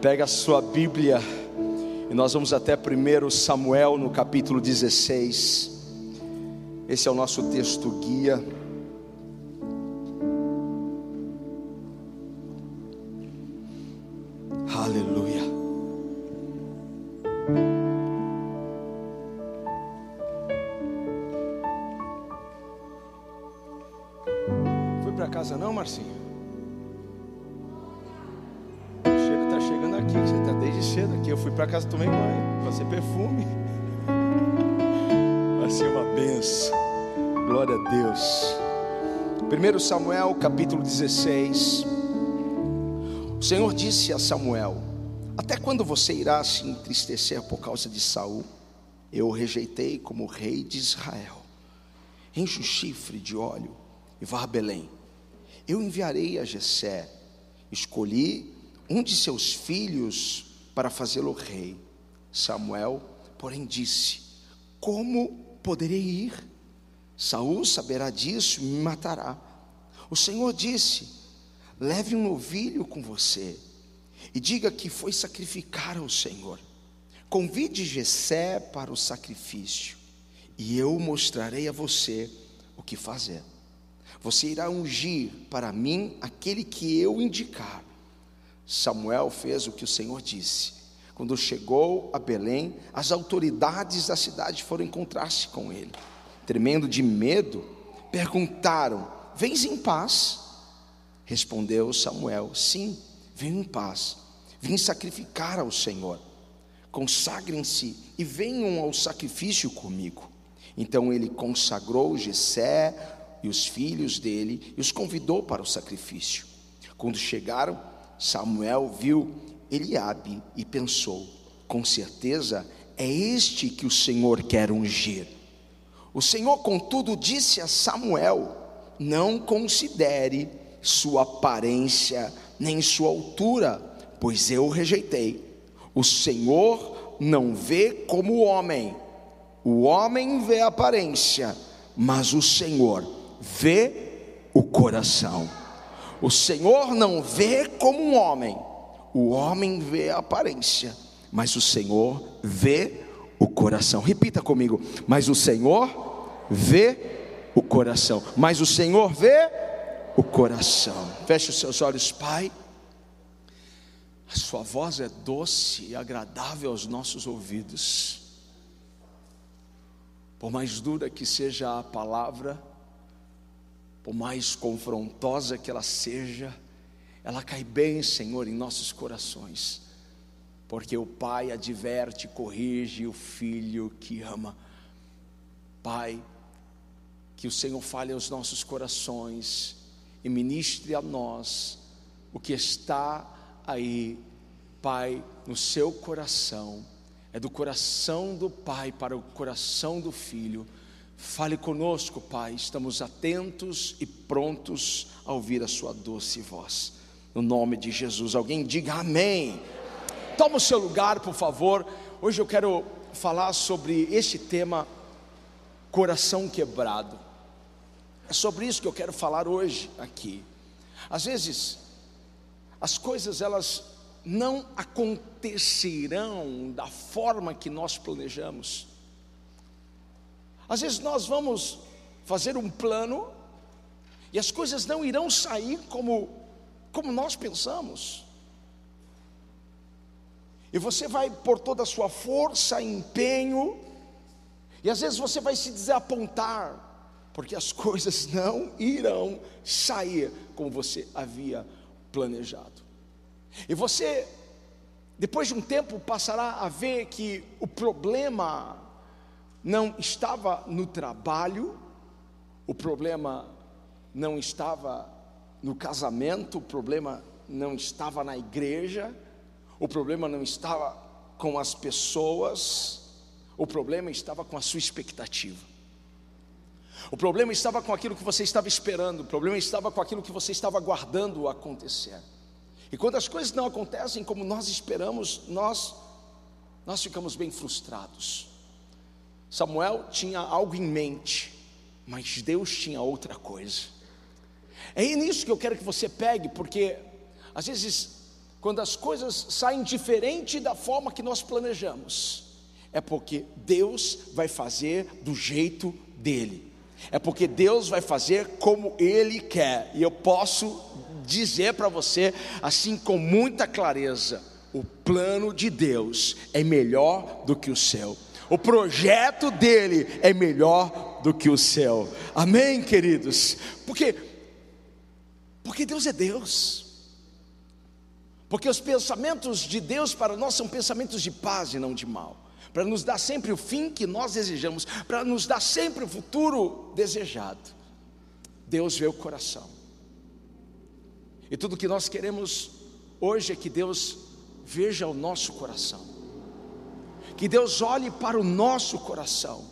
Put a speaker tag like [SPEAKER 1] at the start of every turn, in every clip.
[SPEAKER 1] Pega a sua Bíblia e nós vamos até 1 Samuel no capítulo 16. Esse é o nosso texto guia. 1 Samuel capítulo 16. O Senhor disse a Samuel: Até quando você irá se entristecer por causa de Saul? Eu o rejeitei como rei de Israel. Enche um chifre de óleo e vá a Belém. Eu enviarei a Jessé. Escolhi um de seus filhos para fazê-lo rei. Samuel, porém, disse: Como poderei ir? Saul saberá disso e me matará. O Senhor disse: Leve um novilho com você e diga que foi sacrificar ao Senhor. Convide Jessé para o sacrifício e eu mostrarei a você o que fazer. Você irá ungir para mim aquele que eu indicar. Samuel fez o que o Senhor disse. Quando chegou a Belém, as autoridades da cidade foram encontrar-se com ele. Tremendo de medo, perguntaram: Vens em paz? Respondeu Samuel: Sim, venho em paz. Vim sacrificar ao Senhor. Consagrem-se e venham ao sacrifício comigo. Então ele consagrou Jessé e os filhos dele e os convidou para o sacrifício. Quando chegaram, Samuel viu Eliabe e pensou: com certeza é este que o Senhor quer ungir. O Senhor, contudo, disse a Samuel: Não considere sua aparência nem sua altura, pois eu o rejeitei. O Senhor não vê como o homem, o homem vê a aparência, mas o Senhor vê o coração. O Senhor não vê como um homem, o homem vê a aparência, mas o Senhor vê o coração. Repita comigo: mas o Senhor vê o coração, mas o Senhor vê o coração. Feche os seus olhos, Pai. A sua voz é doce e agradável aos nossos ouvidos. Por mais dura que seja a palavra, por mais confrontosa que ela seja, ela cai bem, Senhor, em nossos corações, porque o Pai adverte, corrige o filho que ama. Pai, que o Senhor fale aos nossos corações e ministre a nós o que está aí, Pai, no seu coração, é do coração do Pai para o coração do Filho. Fale conosco, Pai, estamos atentos e prontos a ouvir a Sua doce voz. No nome de Jesus, alguém diga amém. Toma o seu lugar, por favor. Hoje eu quero falar sobre este tema, coração quebrado. É sobre isso que eu quero falar hoje aqui. Às vezes, as coisas elas não acontecerão da forma que nós planejamos. Às vezes nós vamos fazer um plano e as coisas não irão sair como como nós pensamos. E você vai por toda a sua força, empenho, e às vezes você vai se desapontar, porque as coisas não irão sair como você havia planejado. E você, depois de um tempo, passará a ver que o problema não estava no trabalho, o problema não estava no casamento, o problema não estava na igreja, o problema não estava com as pessoas, o problema estava com a sua expectativa. O problema estava com aquilo que você estava esperando, o problema estava com aquilo que você estava aguardando acontecer. E quando as coisas não acontecem como nós esperamos, nós nós ficamos bem frustrados. Samuel tinha algo em mente, mas Deus tinha outra coisa. É nisso que eu quero que você pegue, porque às vezes quando as coisas saem diferente da forma que nós planejamos, é porque Deus vai fazer do jeito dele. É porque Deus vai fazer como Ele quer. E eu posso dizer para você, assim com muita clareza: o plano de Deus é melhor do que o seu. O projeto dele é melhor do que o seu. Amém, queridos? Porque porque Deus é Deus. Porque os pensamentos de Deus para nós são pensamentos de paz e não de mal para nos dar sempre o fim que nós desejamos, para nos dar sempre o futuro desejado. Deus vê o coração. E tudo que nós queremos hoje é que Deus veja o nosso coração. Que Deus olhe para o nosso coração.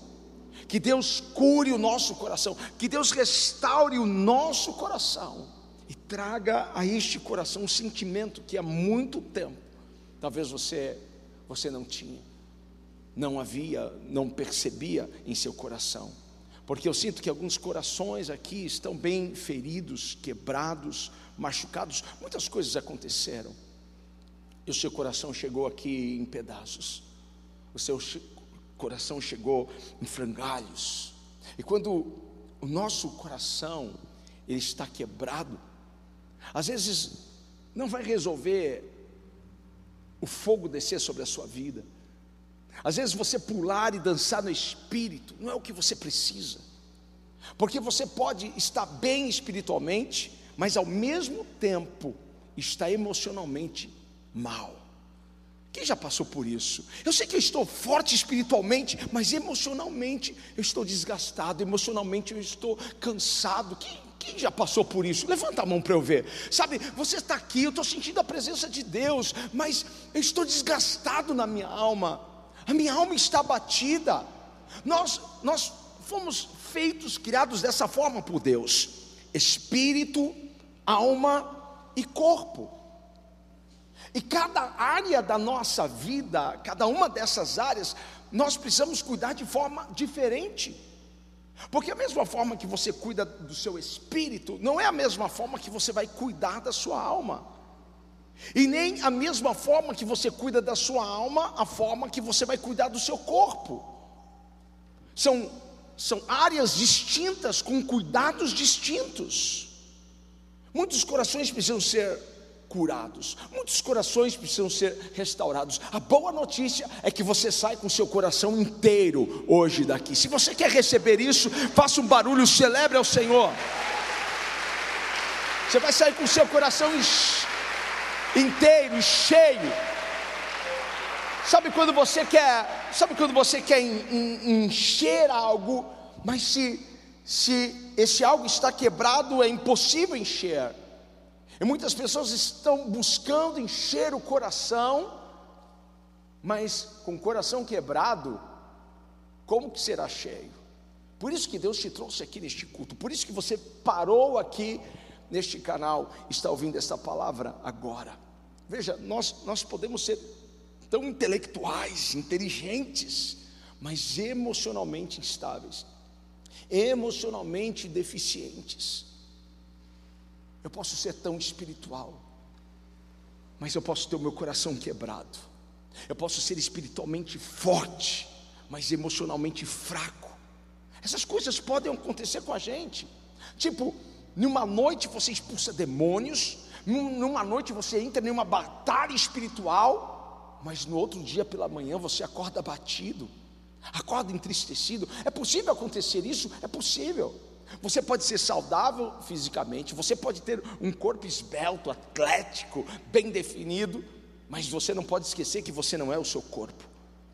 [SPEAKER 1] Que Deus cure o nosso coração, que Deus restaure o nosso coração e traga a este coração um sentimento que há muito tempo talvez você você não tinha não havia, não percebia em seu coração. Porque eu sinto que alguns corações aqui estão bem feridos, quebrados, machucados. Muitas coisas aconteceram. E o seu coração chegou aqui em pedaços. O seu coração chegou em frangalhos. E quando o nosso coração ele está quebrado, às vezes não vai resolver o fogo descer sobre a sua vida. Às vezes você pular e dançar no espírito não é o que você precisa, porque você pode estar bem espiritualmente, mas ao mesmo tempo está emocionalmente mal. Quem já passou por isso? Eu sei que eu estou forte espiritualmente, mas emocionalmente eu estou desgastado, emocionalmente eu estou cansado. Quem, quem já passou por isso? Levanta a mão para eu ver. Sabe, você está aqui, eu estou sentindo a presença de Deus, mas eu estou desgastado na minha alma a minha alma está batida. Nós, nós fomos feitos, criados dessa forma por Deus: espírito, alma e corpo. E cada área da nossa vida, cada uma dessas áreas, nós precisamos cuidar de forma diferente. Porque a mesma forma que você cuida do seu espírito, não é a mesma forma que você vai cuidar da sua alma. E nem a mesma forma que você cuida da sua alma, a forma que você vai cuidar do seu corpo. São, são áreas distintas, com cuidados distintos. Muitos corações precisam ser curados, muitos corações precisam ser restaurados. A boa notícia é que você sai com seu coração inteiro hoje daqui. Se você quer receber isso, faça um barulho, celebre ao Senhor. Você vai sair com seu coração inteiro, cheio. Sabe quando você quer, sabe quando você quer encher algo, mas se se esse algo está quebrado, é impossível encher. E muitas pessoas estão buscando encher o coração, mas com o coração quebrado, como que será cheio? Por isso que Deus te trouxe aqui neste culto, por isso que você parou aqui neste canal, está ouvindo essa palavra agora. Veja, nós, nós podemos ser tão intelectuais, inteligentes, mas emocionalmente instáveis, emocionalmente deficientes. Eu posso ser tão espiritual, mas eu posso ter o meu coração quebrado. Eu posso ser espiritualmente forte, mas emocionalmente fraco. Essas coisas podem acontecer com a gente. Tipo, numa noite você expulsa demônios, numa noite você entra em uma batalha espiritual, mas no outro dia pela manhã você acorda batido, acorda entristecido. É possível acontecer isso? É possível. Você pode ser saudável fisicamente, você pode ter um corpo esbelto, atlético, bem definido, mas você não pode esquecer que você não é o seu corpo,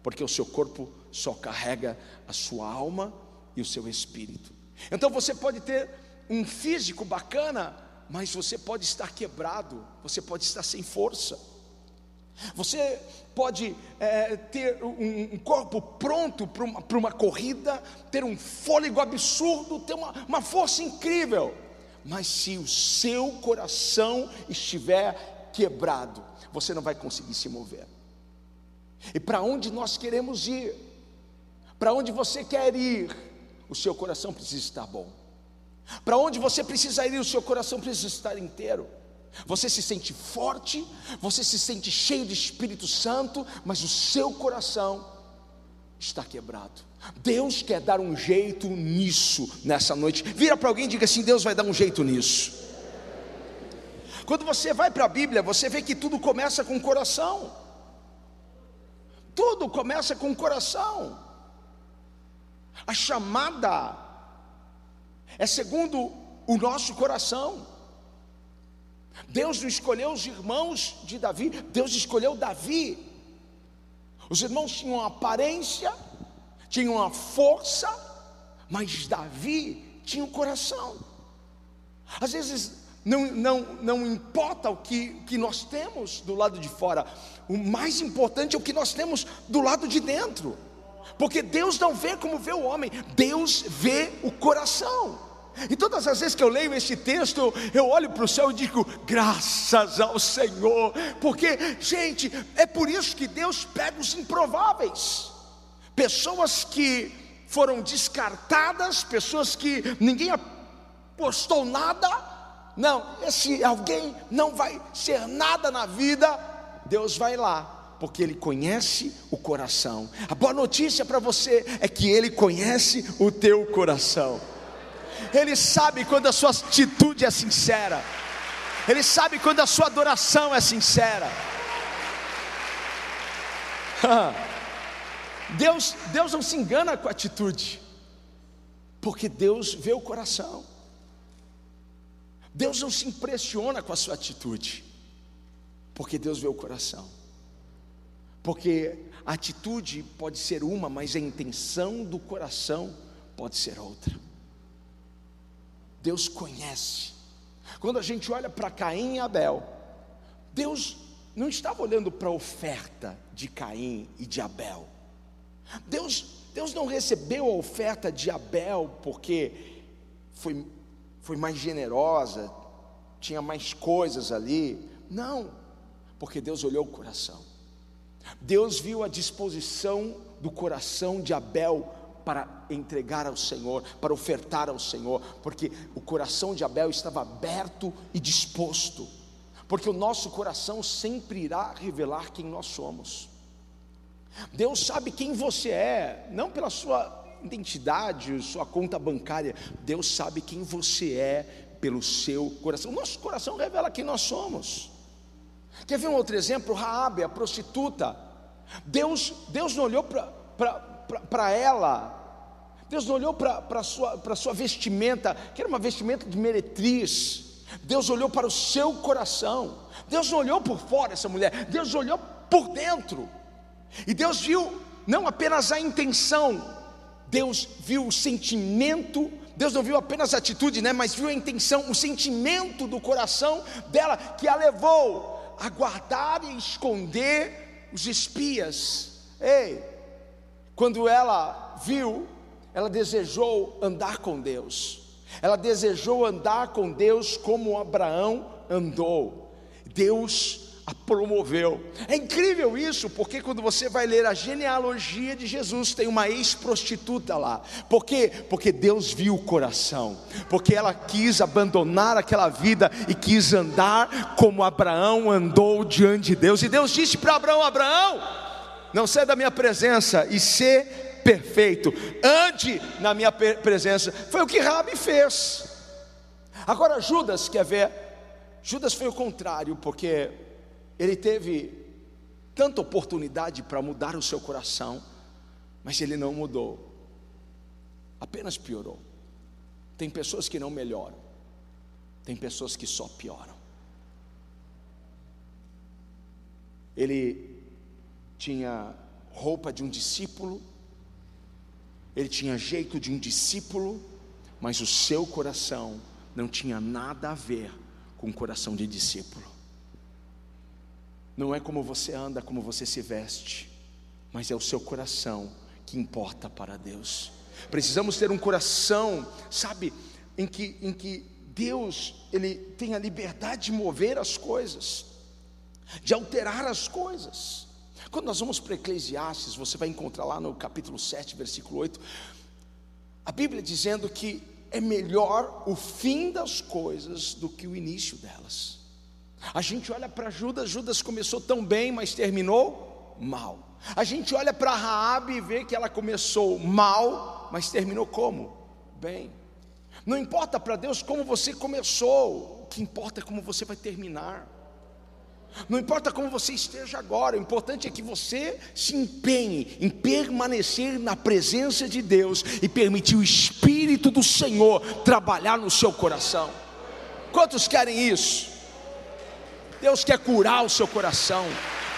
[SPEAKER 1] porque o seu corpo só carrega a sua alma e o seu espírito. Então você pode ter um físico bacana, mas você pode estar quebrado, você pode estar sem força. Você pode é, ter um, um, corpo pronto para uma, uma, corrida, ter um fôlego absurdo, ter uma, uma força incrível, mas se o seu coração estiver quebrado, você não vai conseguir se mover. E para onde nós queremos ir, para onde você quer ir, o seu coração precisa estar bom. Para onde você precisa ir, o seu coração precisa estar inteiro. Você se sente forte, você se sente cheio de Espírito Santo, mas o seu coração está quebrado. Deus quer dar um jeito nisso nessa noite. Vira para alguém e diga assim: Deus vai dar um jeito nisso. Quando você vai para a Bíblia, você vê que tudo começa com o coração. Tudo começa com o coração. A chamada é segundo o nosso coração. Deus não escolheu os irmãos de Davi, Deus escolheu Davi. Os irmãos tinham uma aparência, tinham uma força, mas Davi tinha um coração. Às vezes não, não, não importa o que, que nós temos do lado de fora, o mais importante é o que nós temos do lado de dentro, porque Deus não vê como vê o homem, Deus vê o coração. E todas as vezes que eu leio esse texto, eu olho para o céu e digo, graças ao Senhor, porque, gente, é por isso que Deus pega os improváveis, pessoas que foram descartadas, pessoas que ninguém apostou nada, não, esse alguém não vai ser nada na vida, Deus vai lá, porque Ele conhece o coração. A boa notícia para você é que Ele conhece o teu coração. Ele sabe quando a sua atitude é sincera, Ele sabe quando a sua adoração é sincera. Deus, Deus não se engana com a atitude, porque Deus vê o coração. Deus não se impressiona com a sua atitude, porque Deus vê o coração. Porque a atitude pode ser uma, mas a intenção do coração pode ser outra. Deus conhece. Quando a gente olha para Caim e Abel, Deus não estava olhando para a oferta de Caim e de Abel. Deus, Deus não recebeu a oferta de Abel porque foi, foi mais generosa, tinha mais coisas ali. Não, porque Deus olhou o coração. Deus viu a disposição do coração de Abel para entregar ao Senhor, para ofertar ao Senhor, porque o coração de Abel estava aberto e disposto, porque o nosso coração sempre irá revelar quem nós somos. Deus sabe quem você é, não pela sua identidade, sua conta bancária, Deus sabe quem você é pelo seu coração. O nosso coração revela quem nós somos. Quer ver um outro exemplo? Raabe, a prostituta. Deus, Deus não olhou para ela Deus não olhou para a sua, sua vestimenta, que era uma vestimenta de meretriz. Deus olhou para o seu coração. Deus não olhou por fora essa mulher, Deus olhou por dentro. E Deus viu não apenas a intenção, Deus viu o sentimento, Deus não viu apenas a atitude, né, mas viu a intenção, o sentimento do coração dela que a levou a guardar e esconder os espias. Ei, quando ela viu ela desejou andar com Deus, ela desejou andar com Deus como Abraão andou, Deus a promoveu. É incrível isso, porque quando você vai ler a genealogia de Jesus, tem uma ex-prostituta lá. Por quê? Porque Deus viu o coração, porque ela quis abandonar aquela vida e quis andar como Abraão andou diante de Deus. E Deus disse para Abraão: Abraão, não sai da minha presença e ser perfeito, ande na minha presença. Foi o que Rabi fez. Agora Judas quer ver, Judas foi o contrário, porque ele teve tanta oportunidade para mudar o seu coração, mas ele não mudou, apenas piorou. Tem pessoas que não melhoram, tem pessoas que só pioram. Ele tinha roupa de um discípulo, ele tinha jeito de um discípulo, mas o seu coração não tinha nada a ver com o coração de discípulo. Não é como você anda, como você se veste, mas é o seu coração que importa para Deus. Precisamos ter um coração, sabe, em que, em que Deus ele tem a liberdade de mover as coisas, de alterar as coisas. Quando nós vamos para Eclesiastes, você vai encontrar lá no capítulo 7, versículo 8, a Bíblia dizendo que é melhor o fim das coisas do que o início delas. A gente olha para Judas, Judas começou tão bem, mas terminou mal. A gente olha para Raabe e vê que ela começou mal, mas terminou como? Bem. Não importa para Deus como você começou, o que importa é como você vai terminar. Não importa como você esteja agora, o importante é que você se empenhe em permanecer na presença de Deus e permitir o Espírito do Senhor trabalhar no seu coração. Quantos querem isso? Deus quer curar o seu coração,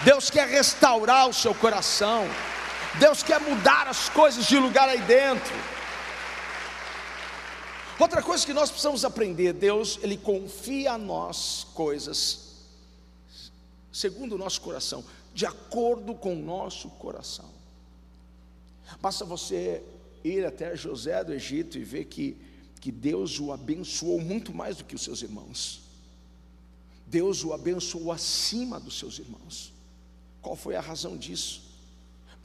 [SPEAKER 1] Deus quer restaurar o seu coração, Deus quer mudar as coisas de lugar aí dentro. Outra coisa que nós precisamos aprender, Deus, Ele confia a nós coisas segundo o nosso coração, de acordo com o nosso coração. Basta você ir até José do Egito e ver que, que Deus o abençoou muito mais do que os seus irmãos. Deus o abençoou acima dos seus irmãos. Qual foi a razão disso?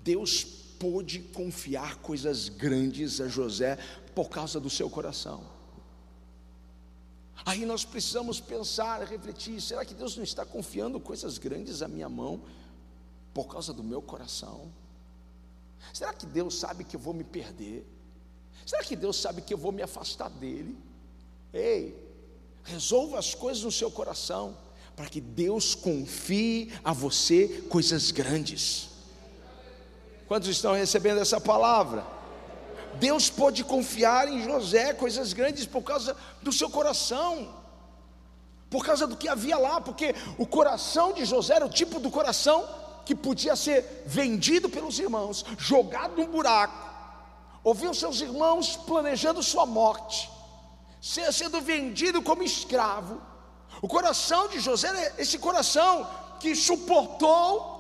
[SPEAKER 1] Deus pôde confiar coisas grandes a José por causa do seu coração. Aí nós precisamos pensar, refletir: será que Deus não está confiando coisas grandes à minha mão por causa do meu coração? Será que Deus sabe que eu vou me perder? Será que Deus sabe que eu vou me afastar dele? Ei, resolva as coisas no seu coração, para que Deus confie a você coisas grandes. Quantos estão recebendo essa palavra? Deus pôde confiar em José coisas grandes por causa do seu coração, por causa do que havia lá, porque o coração de José era o tipo do coração que podia ser vendido pelos irmãos, jogado num buraco, ouvir os seus irmãos planejando sua morte, sendo vendido como escravo. O coração de José esse coração que suportou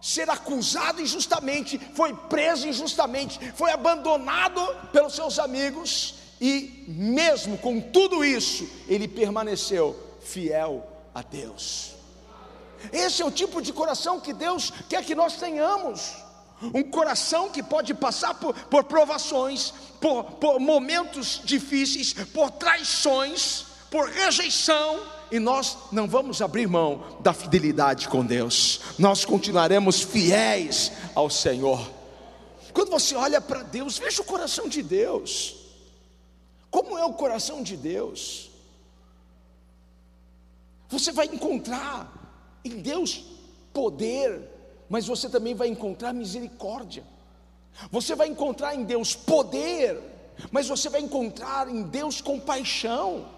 [SPEAKER 1] ser acusado injustamente, foi preso injustamente, foi abandonado pelos seus amigos e, mesmo com tudo isso, ele permaneceu fiel a Deus. Esse é o tipo de coração que Deus quer que nós tenhamos. Um coração que pode passar por, por provações, por, por momentos difíceis, por traições, por rejeição, e nós não vamos abrir mão da fidelidade com Deus, nós continuaremos fiéis ao Senhor. Quando você olha para Deus, veja o coração de Deus. Como é o coração de Deus? Você vai encontrar em Deus poder, mas você também vai encontrar misericórdia. Você vai encontrar em Deus poder, mas você vai encontrar em Deus compaixão.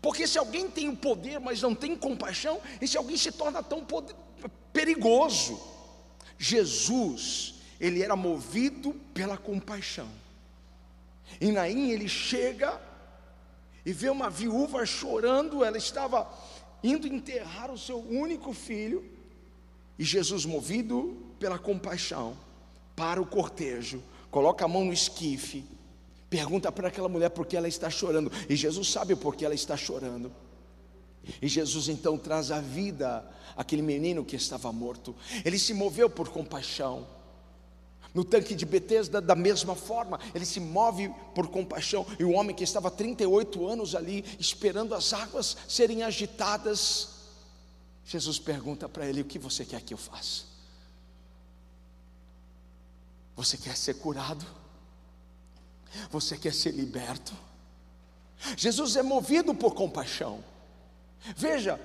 [SPEAKER 1] Porque se alguém tem o poder, mas não tem compaixão, esse alguém se torna tão poder, perigoso. Jesus, ele era movido pela compaixão. E Naim ele chega e vê uma viúva chorando, ela estava indo enterrar o seu único filho, e Jesus, movido pela compaixão, para o cortejo, coloca a mão no esquife Pergunta para aquela mulher por que ela está chorando. E Jesus sabe por que ela está chorando. E Jesus então traz a vida aquele menino que estava morto. Ele se moveu por compaixão. No tanque de Betesda, da mesma forma, ele se move por compaixão. E o homem que estava 38 anos ali, esperando as águas serem agitadas, Jesus pergunta para ele: O que você quer que eu faça? Você quer ser curado? Você quer ser liberto? Jesus é movido por compaixão. Veja,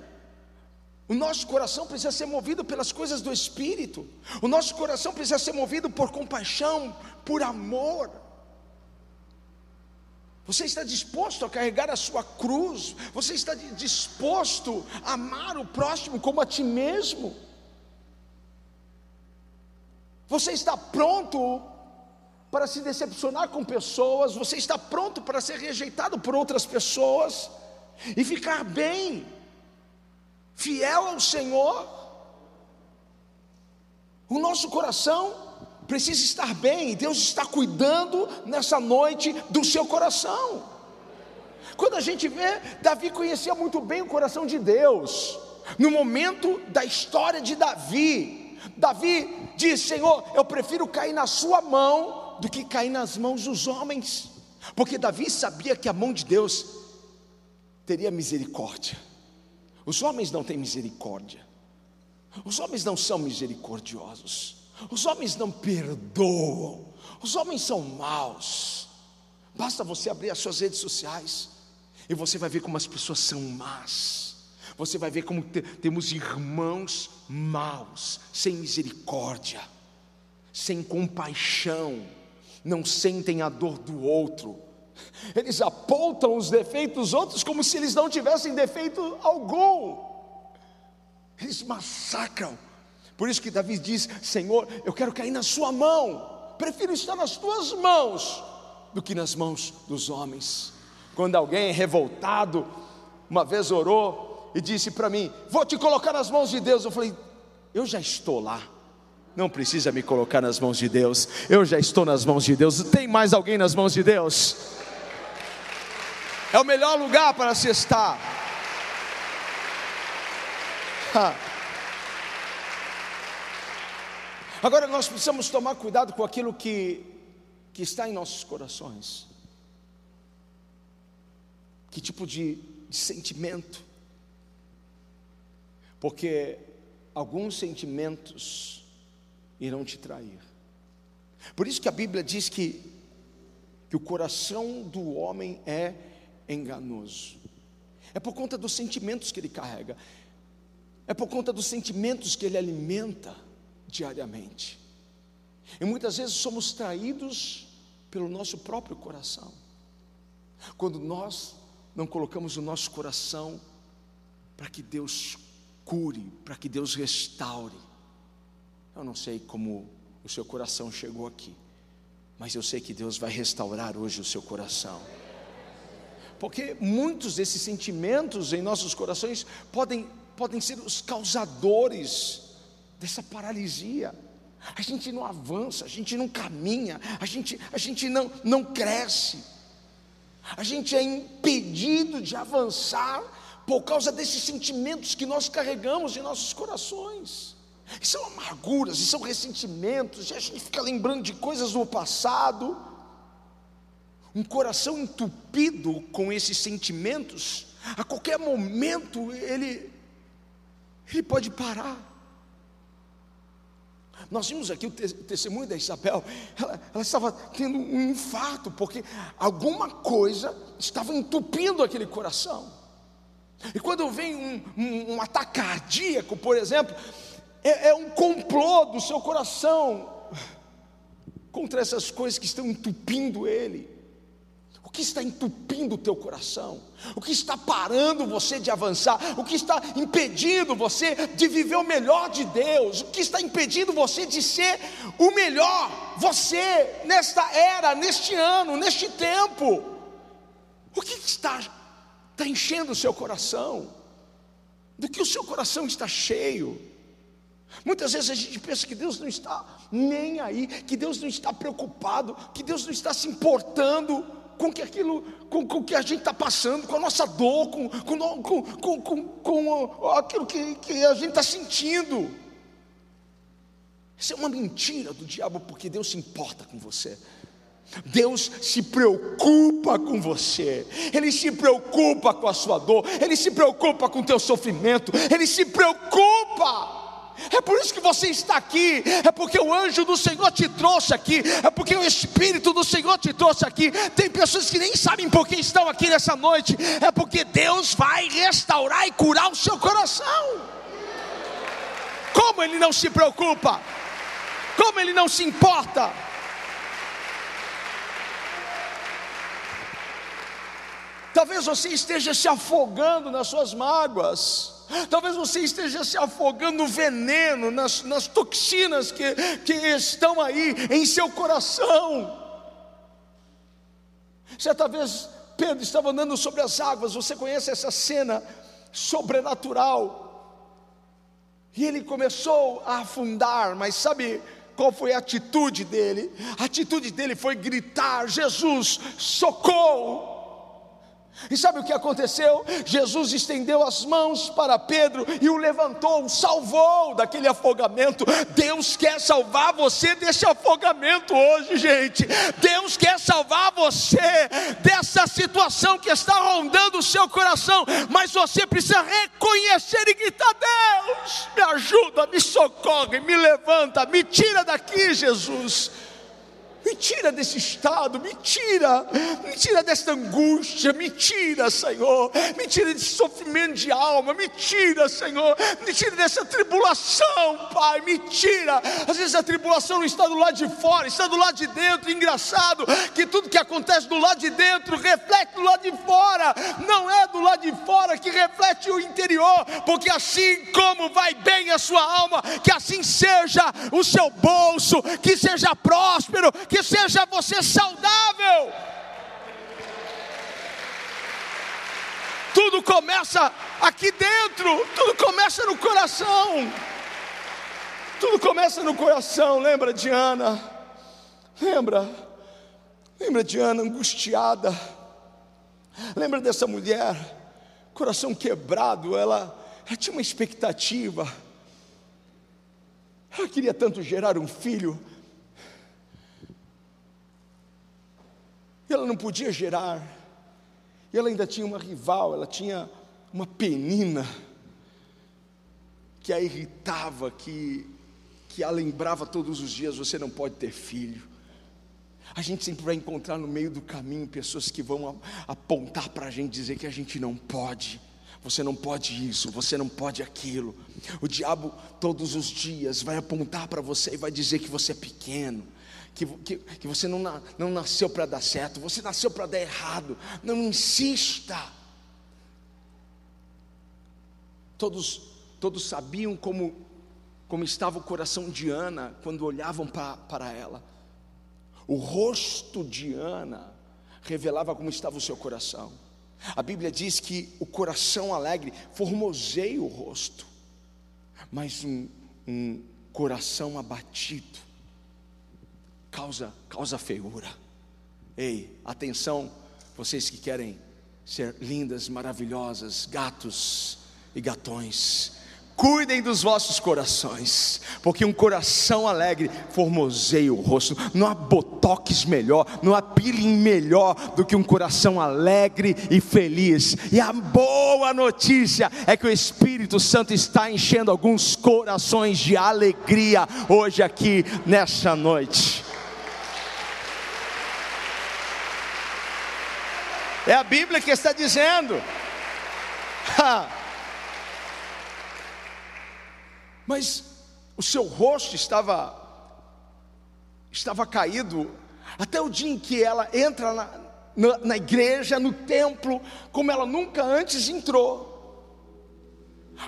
[SPEAKER 1] o nosso coração precisa ser movido pelas coisas do Espírito. O nosso coração precisa ser movido por compaixão, por amor. Você está disposto a carregar a sua cruz? Você está disposto a amar o próximo como a ti mesmo? Você está pronto para se decepcionar com pessoas, você está pronto para ser rejeitado por outras pessoas e ficar bem, fiel ao Senhor. O nosso coração precisa estar bem, Deus está cuidando nessa noite do seu coração. Quando a gente vê, Davi conhecia muito bem o coração de Deus. No momento da história de Davi, Davi diz: Senhor, eu prefiro cair na Sua mão do que cair nas mãos dos homens, porque Davi sabia que a mão de Deus teria misericórdia. Os homens não têm misericórdia. Os homens não são misericordiosos. Os homens não perdoam. Os homens são maus. Basta você abrir as suas redes sociais e você vai ver como as pessoas são más. Você vai ver como te, temos irmãos maus, sem misericórdia, sem compaixão, não sentem a dor do outro. Eles apontam os defeitos dos outros como se eles não tivessem defeito algum. Eles massacram. Por isso que Davi diz: Senhor, eu quero cair na Sua mão. Prefiro estar nas Tuas mãos do que nas mãos dos homens. Quando alguém revoltado, uma vez orou e disse para mim: Vou te colocar nas mãos de Deus. Eu falei: Eu já estou lá. Não precisa me colocar nas mãos de Deus. Eu já estou nas mãos de Deus. Tem mais alguém nas mãos de Deus? É o melhor lugar para se estar. Agora nós precisamos tomar cuidado com aquilo que, que está em nossos corações. Que tipo de, de sentimento? Porque alguns sentimentos irão te trair. Por isso que a Bíblia diz que, que o coração do homem é enganoso. É por conta dos sentimentos que ele carrega é por conta dos sentimentos que ele alimenta diariamente. E muitas vezes somos traídos pelo nosso próprio coração. Quando nós não colocamos o nosso coração para que Deus cure, para que Deus restaure. Eu não sei como o seu coração chegou aqui, mas eu sei que Deus vai restaurar hoje o seu coração. Porque muitos desses sentimentos em nossos corações podem podem ser os causadores dessa paralisia. A gente não avança, a gente não caminha, a gente, a gente não, não cresce, a gente é impedido de avançar por causa desses sentimentos que nós carregamos em nossos corações. E são amarguras, e são ressentimentos, e a gente fica lembrando de coisas do passado. Um coração entupido com esses sentimentos, a qualquer momento ele ele pode parar. Nós vimos aqui o, te o testemunho da Isabel, ela, ela, estava tendo um infarto, porque alguma coisa estava entupindo aquele coração. E quando vem um, um, um ataque cardíaco, por exemplo, é, é um complô do seu coração contra essas coisas que estão entupindo ele. O que está entupindo o teu coração? O que está parando você de avançar? O que está impedindo você de viver o melhor de Deus? O que está impedindo você de ser o melhor? Você, nesta era, neste ano, neste tempo. O que está, está enchendo o seu coração? Do que o seu coração está cheio? Muitas vezes a gente pensa que Deus não está nem aí, que Deus não está preocupado, que Deus não está se importando com que aquilo, com, com que a gente está passando, com a nossa dor, com, com, com, com, com aquilo que, que a gente está sentindo. Isso é uma mentira do diabo, porque Deus se importa com você. Deus se preocupa com você, Ele se preocupa com a sua dor, Ele se preocupa com o teu sofrimento, Ele se preocupa. É por isso que você está aqui, é porque o anjo do Senhor te trouxe aqui, é porque o Espírito do Senhor te trouxe aqui. Tem pessoas que nem sabem por que estão aqui nessa noite, é porque Deus vai restaurar e curar o seu coração. Como Ele não se preocupa, como Ele não se importa. Talvez você esteja se afogando nas suas mágoas. Talvez você esteja se afogando no veneno, nas, nas toxinas que, que estão aí em seu coração. Certa vez Pedro estava andando sobre as águas, você conhece essa cena sobrenatural. E ele começou a afundar, mas sabe qual foi a atitude dele? A atitude dele foi gritar: Jesus, socorro! E sabe o que aconteceu? Jesus estendeu as mãos para Pedro e o levantou, o salvou daquele afogamento. Deus quer salvar você desse afogamento hoje, gente. Deus quer salvar você dessa situação que está rondando o seu coração, mas você precisa reconhecer e gritar: Deus, me ajuda, me socorre, me levanta, me tira daqui, Jesus. Me tira desse estado, me tira, me tira dessa angústia, me tira, Senhor, me tira desse sofrimento de alma, me tira, Senhor, me tira dessa tribulação, Pai, me tira. Às vezes a tribulação não está do lado de fora, está do lado de dentro. Engraçado que tudo que acontece do lado de dentro reflete do lado de fora, não é do lado de fora que reflete o interior, porque assim como vai bem a sua alma, que assim seja o seu bolso, que seja próspero, que seja você saudável. Tudo começa aqui dentro, tudo começa no coração. Tudo começa no coração, lembra de Ana? Lembra? Lembra de Ana angustiada? Lembra dessa mulher, coração quebrado, ela, ela tinha uma expectativa. Ela queria tanto gerar um filho, ela não podia gerar, e ela ainda tinha uma rival, ela tinha uma penina, que a irritava, que, que a lembrava todos os dias: você não pode ter filho. A gente sempre vai encontrar no meio do caminho pessoas que vão apontar para a gente, dizer que a gente não pode. Você não pode isso, você não pode aquilo. O diabo todos os dias vai apontar para você e vai dizer que você é pequeno, que, que, que você não, não nasceu para dar certo, você nasceu para dar errado. Não insista. Todos, todos sabiam como, como estava o coração de Ana quando olhavam para ela. O rosto de Ana revelava como estava o seu coração. A Bíblia diz que o coração alegre formoseia o rosto, mas um, um coração abatido causa, causa feiura. Ei, atenção, vocês que querem ser lindas, maravilhosas, gatos e gatões, cuidem dos vossos corações, porque um coração alegre formoseia o rosto. Não há botox melhor, não há peeling melhor do que um coração alegre e feliz. E a boa notícia é que o Espírito Santo está enchendo alguns corações de alegria hoje aqui nessa noite. É a Bíblia que está dizendo. Mas o seu rosto estava estava caído até o dia em que ela entra na, na, na igreja, no templo, como ela nunca antes entrou.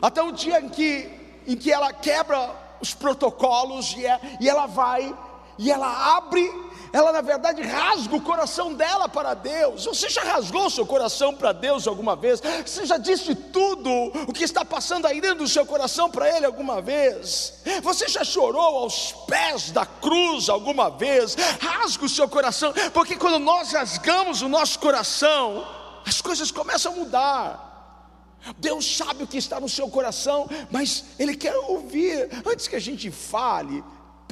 [SPEAKER 1] Até o dia em que, em que ela quebra os protocolos e, é, e ela vai e ela abre ela na verdade rasga o coração dela para Deus. Você já rasgou seu coração para Deus alguma vez? Você já disse tudo o que está passando aí dentro do seu coração para Ele alguma vez? Você já chorou aos pés da cruz alguma vez? Rasga o seu coração, porque quando nós rasgamos o nosso coração, as coisas começam a mudar. Deus sabe o que está no seu coração, mas Ele quer ouvir. Antes que a gente fale,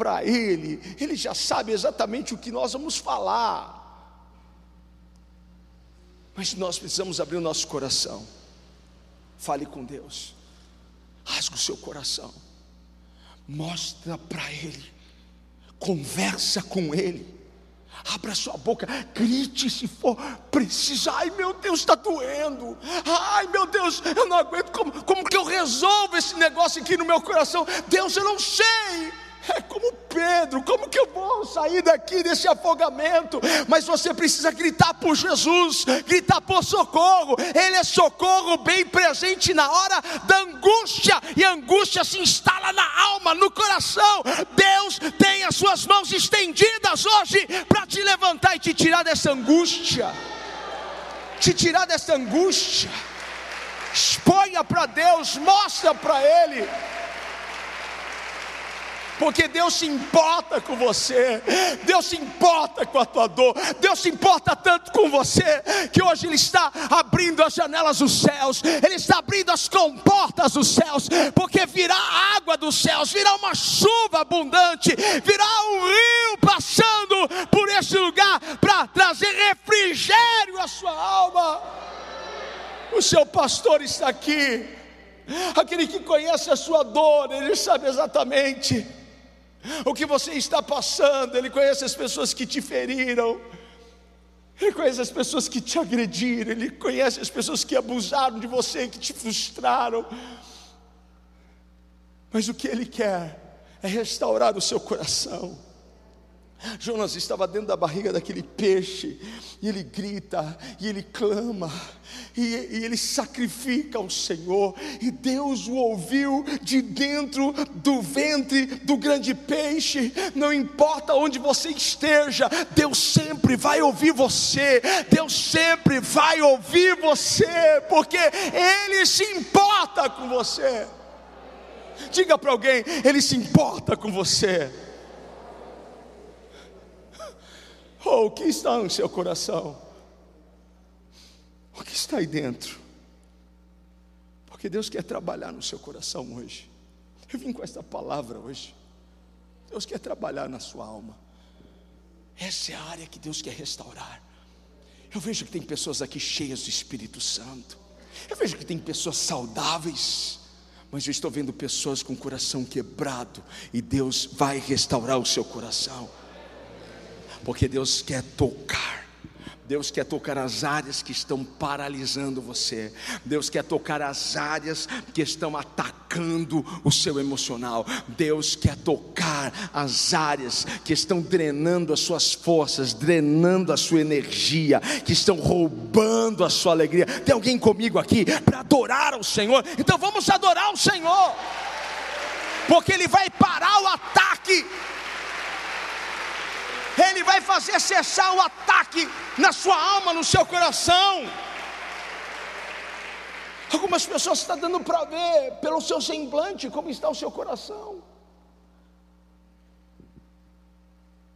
[SPEAKER 1] para Ele, Ele já sabe exatamente o que nós vamos falar. Mas nós precisamos abrir o nosso coração. Fale com Deus, rasga o seu coração, mostra para Ele, conversa com Ele. Abra sua boca, grite se for preciso. Ai meu Deus, está doendo. Ai meu Deus, eu não aguento. Como, como que eu resolvo esse negócio aqui no meu coração? Deus, eu não sei. É como Pedro, como que eu vou sair daqui desse afogamento? Mas você precisa gritar por Jesus, gritar por socorro. Ele é socorro bem presente na hora da angústia, e a angústia se instala na alma, no coração. Deus tem as suas mãos estendidas hoje para te levantar e te tirar dessa angústia. Te tirar dessa angústia. Exponha para Deus, mostra para Ele porque Deus se importa com você, Deus se importa com a tua dor, Deus se importa tanto com você, que hoje Ele está abrindo as janelas dos céus, Ele está abrindo as comportas dos céus, porque virá água dos céus, virá uma chuva abundante, virá um rio passando por esse lugar para trazer refrigério à sua alma. O seu pastor está aqui, aquele que conhece a sua dor, ele sabe exatamente o que você está passando, ele conhece as pessoas que te feriram. Ele conhece as pessoas que te agrediram, Ele conhece as pessoas que abusaram de você, que te frustraram. Mas o que Ele quer é restaurar o seu coração. Jonas estava dentro da barriga daquele peixe, e ele grita, e ele clama, e, e, ele sacrifica ao Senhor, e Deus o ouviu de dentro do ventre do grande peixe. Não importa onde você esteja, Deus sempre vai ouvir você, Deus sempre vai ouvir você, porque Ele se importa com você. Diga para alguém, Ele se importa com você. Oh, o que está no seu coração? O que está aí dentro? Porque Deus quer trabalhar no seu coração hoje. Eu vim com esta palavra hoje. Deus quer trabalhar na sua alma. Essa é a área que Deus quer restaurar. Eu vejo que tem pessoas aqui cheias do Espírito Santo. Eu vejo que tem pessoas saudáveis. Mas eu estou vendo pessoas com o coração quebrado. E Deus vai restaurar o seu coração porque Deus quer tocar. Deus quer tocar as áreas que estão paralisando você. Deus quer tocar as áreas que estão atacando o seu emocional. Deus quer tocar as áreas que estão drenando as suas forças, drenando a sua energia, que estão roubando a sua alegria. Tem alguém comigo aqui para adorar ao Senhor? Então vamos adorar o Senhor, porque Ele vai parar o ataque ele vai fazer cessar o ataque na sua alma, no seu coração. Algumas pessoas estão dando para ver pelo seu semblante como está o seu coração.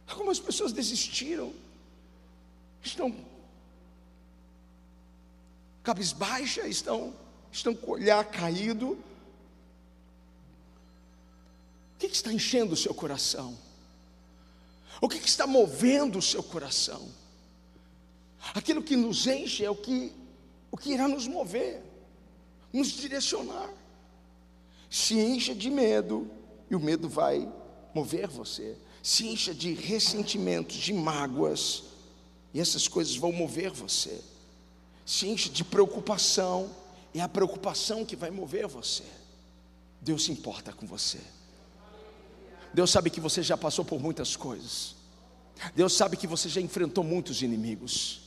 [SPEAKER 1] Algumas pessoas desistiram, estão cabisbaixa, estão, estão com o olhar caído. O que, está enchendo o seu coração? O que, que está movendo o seu coração? Aquilo que nos enche é o que, o que irá nos mover, nos direcionar. Se encha de medo, e o medo vai mover você. Se encha de ressentimentos, de mágoas, e essas coisas vão mover você. Se encha de preocupação, é a preocupação que vai mover você. Deus se importa com você. Deus sabe que você já passou por muitas coisas. Deus sabe que você já enfrentou muitos inimigos.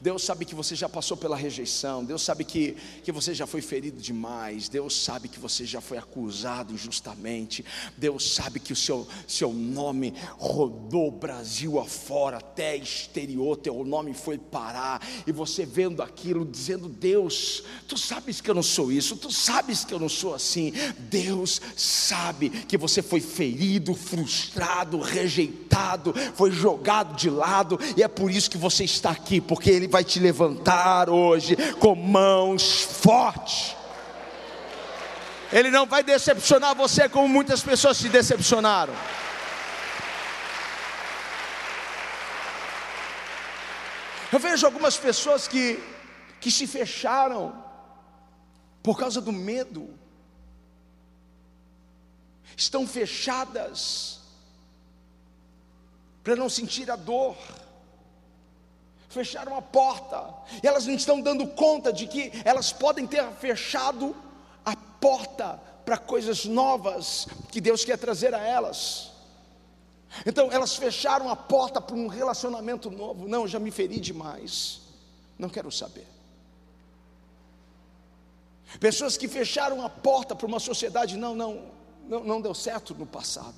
[SPEAKER 1] Deus sabe que você já passou pela rejeição, Deus sabe que, que você já foi ferido demais, Deus sabe que você já foi acusado injustamente, Deus sabe que o seu, seu nome rodou Brasil afora, até exterior, teu nome foi parar, e você vendo aquilo, dizendo: Deus, tu sabes que eu não sou isso, tu sabes que eu não sou assim. Deus sabe que você foi ferido, frustrado, rejeitado, foi jogado de lado, e é por isso que você está aqui, porque ele vai te levantar hoje com mãos fortes. Ele não vai decepcionar você como muitas pessoas se decepcionaram. Eu vejo algumas pessoas que, que se fecharam por causa do medo, estão fechadas para não sentir a dor fecharam a porta, e elas não estão dando conta de que elas podem ter fechado a porta para coisas novas que Deus quer trazer a elas. Então elas fecharam a porta para um relacionamento novo. Não, já me feri demais. Não quero saber. Pessoas que fecharam a porta para uma sociedade, não, não, não, não deu certo no passado.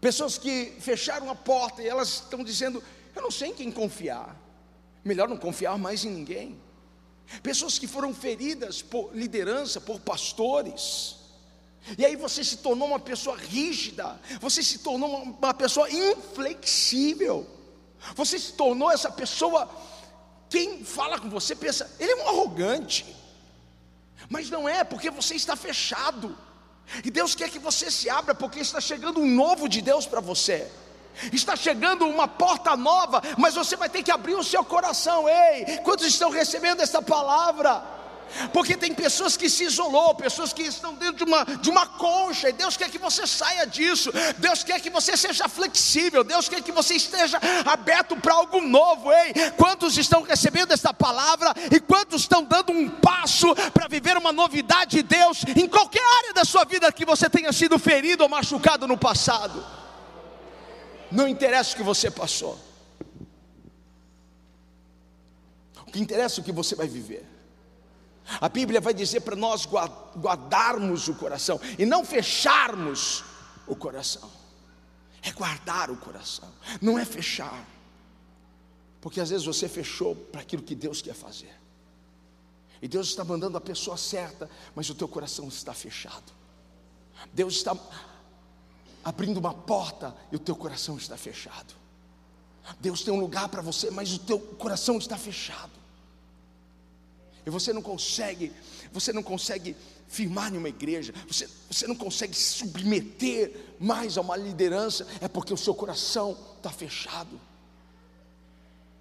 [SPEAKER 1] Pessoas que fecharam a porta e elas estão dizendo: Eu não sei em quem confiar. Melhor não confiar mais em ninguém. Pessoas que foram feridas por liderança, por pastores, E aí você se tornou uma pessoa rígida, você se tornou uma pessoa inflexível, você se tornou essa pessoa. Quem fala com você pensa, ele é um arrogante, mas não é, porque você está fechado, e Deus quer que você se abra, porque está chegando um novo de Deus para você. Está chegando uma porta nova, mas você vai ter que abrir o seu coração. Ei, quantos estão recebendo essa palavra? porque tem pessoas que se isolou, pessoas que estão dentro de uma, de uma concha, e Deus quer que você saia disso, Deus quer que você seja flexível, Deus quer que você esteja aberto para algo novo, ei, quantos estão recebendo essa palavra, e quantos estão dando um passo para viver uma novidade de Deus, em qualquer área da sua vida que você tenha sido ferido ou machucado no passado, não interessa o que você passou, o que interessa é o que você vai viver, a Bíblia vai dizer para nós guardarmos o coração e não fecharmos o coração. É guardar o coração, não é fechar. Porque às vezes você fechou para aquilo que Deus quer fazer. E Deus está mandando a pessoa certa, mas o teu coração está fechado. Deus está abrindo uma porta e o teu coração está fechado. Deus tem um lugar para você, mas o teu coração está fechado e você não consegue, você não consegue firmar em uma igreja, você, você não consegue se submeter mais a uma liderança, é porque o seu coração está fechado.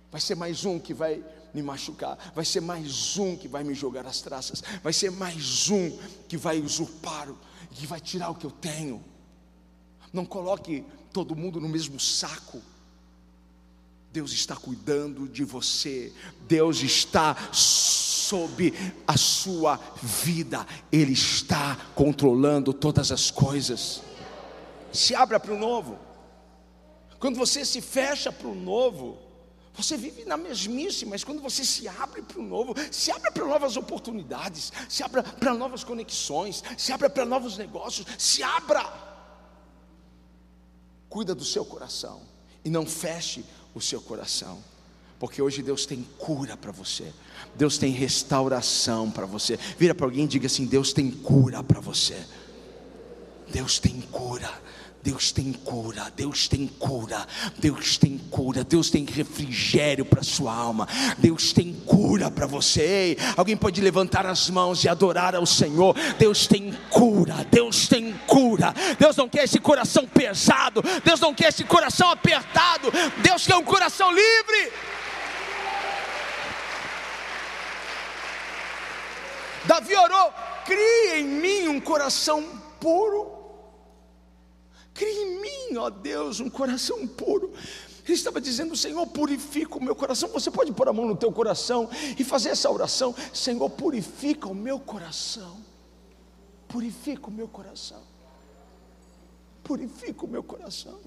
[SPEAKER 1] Vai ser mais um que vai me machucar, vai ser mais um que vai me jogar as traças, vai ser mais um que vai usurpar, que vai tirar o que eu tenho. Não coloque todo mundo no mesmo saco. Deus está cuidando de você, Deus está sob a sua vida, Ele está controlando todas as coisas. Se abra para o novo, quando você se fecha para o novo, você vive na mesmice, mas quando você se abre para o novo, se abre para novas oportunidades, se abra para novas conexões, se abra para novos negócios, se abra. Cuida do seu coração e não feche o seu coração, porque hoje Deus tem cura para você, Deus tem restauração para você. Vira para alguém e diga assim: Deus tem cura para você. Deus tem cura. Deus tem cura, Deus tem cura, Deus tem cura, Deus tem refrigério para sua alma, Deus tem cura para você. Ei, alguém pode levantar as mãos e adorar ao Senhor. Deus tem cura, Deus tem cura. Deus não quer esse coração pesado, Deus não quer esse coração apertado, Deus quer um coração livre. Davi orou: cria em mim um coração puro Cria em mim, ó Deus, um coração puro. Ele estava dizendo, Senhor, purifica o meu coração. Você pode pôr a mão no teu coração e fazer essa oração: Senhor, purifica o meu coração. Purifica o meu coração. Purifica o meu coração.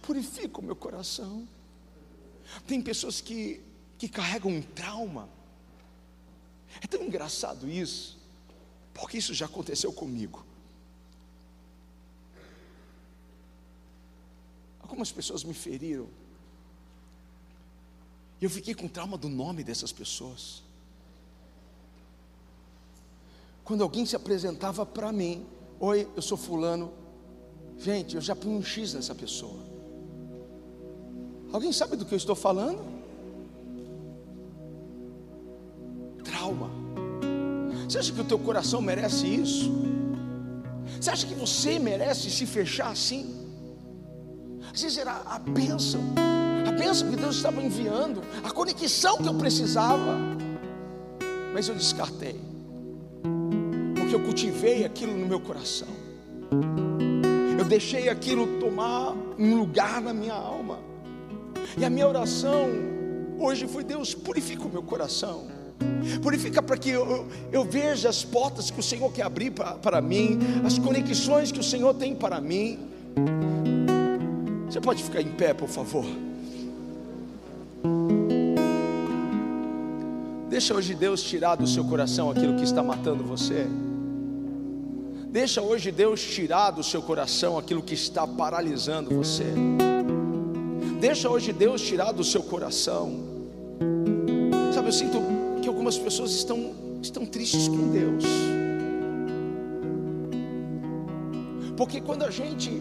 [SPEAKER 1] Purifica o meu coração. Tem pessoas que, que carregam um trauma. É tão engraçado isso, porque isso já aconteceu comigo. Algumas pessoas me feriram. Eu fiquei com trauma do nome dessas pessoas. Quando alguém se apresentava para mim, oi, eu sou fulano. Gente, eu já pus um X nessa pessoa. Alguém sabe do que eu estou falando? Trauma. Você acha que o teu coração merece isso? Você acha que você merece se fechar assim? Às vezes era a bênção, a bênção que Deus estava enviando, a conexão que eu precisava, mas eu descartei, porque eu cultivei aquilo no meu coração, eu deixei aquilo tomar um lugar na minha alma, e a minha oração hoje foi: Deus, purifica o meu coração. Purifica para que eu, eu, veja as portas que o Senhor quer abrir para mim, as conexões que o Senhor tem para mim. Você pode ficar em pé, por favor? Deixa hoje Deus tirar do seu coração aquilo que está matando você. Deixa hoje Deus tirar do seu coração aquilo que está paralisando você. Deixa hoje Deus tirar do seu coração. Sabe, eu sinto que algumas pessoas estão, estão tristes com Deus. Porque quando a gente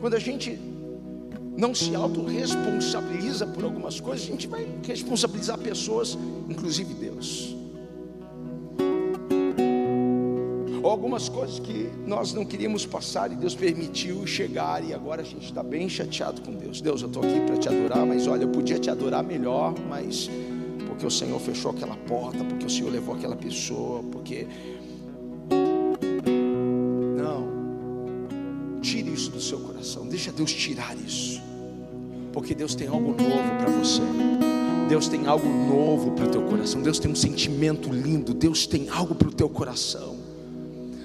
[SPEAKER 1] quando a gente não se autorresponsabiliza por algumas coisas, a gente vai responsabilizar pessoas, inclusive Deus. Ou algumas coisas que nós não queríamos passar e Deus permitiu chegar, e agora a gente está bem chateado com Deus. Deus, eu estou aqui para te adorar, mas olha, eu podia te adorar melhor, mas porque o Senhor fechou aquela porta, porque o Senhor levou aquela pessoa, porque seu coração. Deixa Deus tirar isso. Porque Deus tem algo novo para você. Deus tem algo novo para o teu coração. Deus tem um sentimento lindo. Deus tem algo para o teu coração.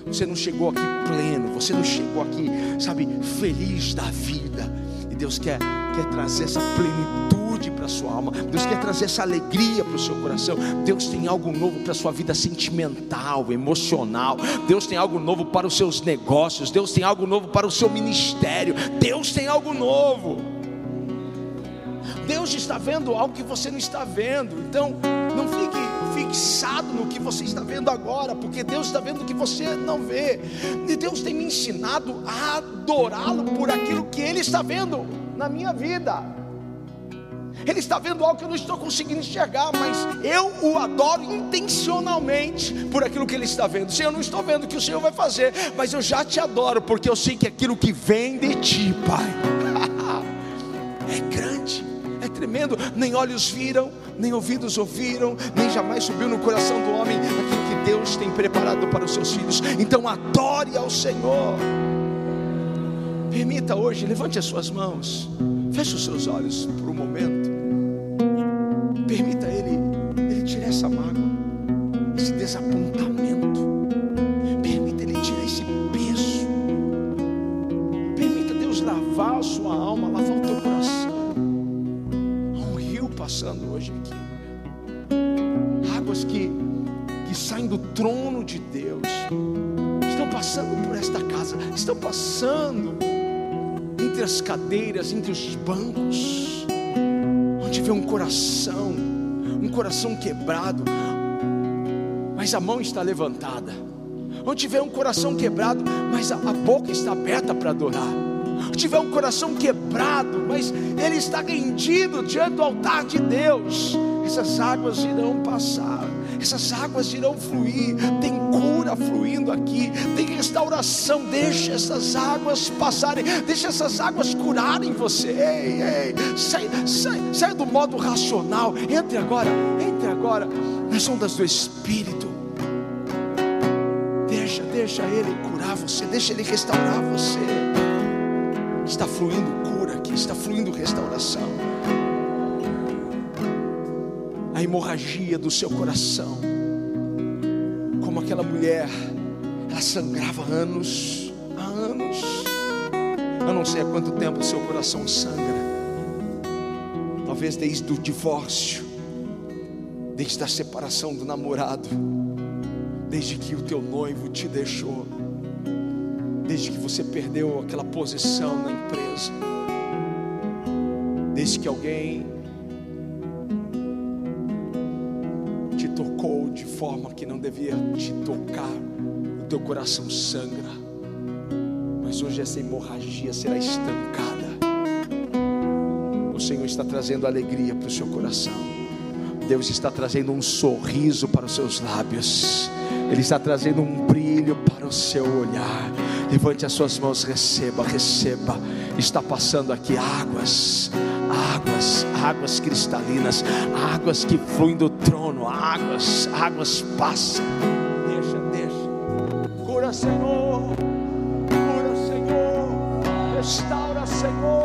[SPEAKER 1] Você não chegou aqui pleno. Você não chegou aqui, sabe, feliz da vida. E Deus quer, quer trazer essa plenitude para a sua alma. Deus quer trazer essa alegria para o seu coração. Deus tem algo novo para a sua vida sentimental, emocional. Deus tem algo novo para os seus negócios. Deus tem algo novo para o seu ministério. Deus tem algo novo. Deus está vendo algo que você não está vendo. Então, não fique fixado no que você está vendo agora, porque Deus está vendo o que você não vê. E Deus tem me ensinado a adorá-lo por aquilo que Ele está vendo na minha vida. Ele está vendo algo que eu não estou conseguindo enxergar, mas eu o adoro intencionalmente por aquilo que ele está vendo. Senhor, eu não estou vendo o que o Senhor vai fazer, mas eu já te adoro, porque eu sei que aquilo que vem de ti, Pai, é grande, tremendo. Nem olhos viram, nem ouvidos ouviram, nem jamais subiu no coração do homem aquilo que Deus tem preparado para os seus filhos. Então adore ao Senhor. Permita hoje, levante as suas mãos. Feche os seus olhos por um momento. Cadeiras, entre os bancos, onde vê um coração, um coração quebrado, mas a mão está levantada, onde vê um coração quebrado, mas a, boca está aberta para adorar, onde tiver um coração quebrado, mas ele está rendido diante do altar de Deus, essas águas irão passar essas águas irão fluir. Tem cura fluindo aqui, tem restauração. Deixa essas águas passarem, deixa essas águas curarem você. Ei, ei, sai, sai, sai do modo racional. Entre agora, entre agora nas ondas do Espírito. Deixa, deixa Ele curar você, deixa Ele restaurar você. Está fluindo cura aqui, está fluindo restauração a hemorragia do seu coração. Como aquela mulher, ela sangrava anos, há anos. Eu não sei há quanto tempo o seu coração sangra. Talvez desde o divórcio, desde a separação do namorado, desde que o teu noivo te deixou, desde que você perdeu aquela posição na empresa, desde que alguém forma que não devia te tocar, o teu coração sangra. Mas hoje essa hemorragia será estancada. O Senhor está trazendo alegria para o seu coração. Deus está trazendo um sorriso para os seus lábios. Ele está trazendo um brilho para o seu olhar. Levante as suas mãos, receba, receba. Está passando aqui águas águas, águas cristalinas, águas que fluem do águas, águas passam. Deixa, deixa. Cura, Senhor. Cura, Senhor. Restaura, Senhor.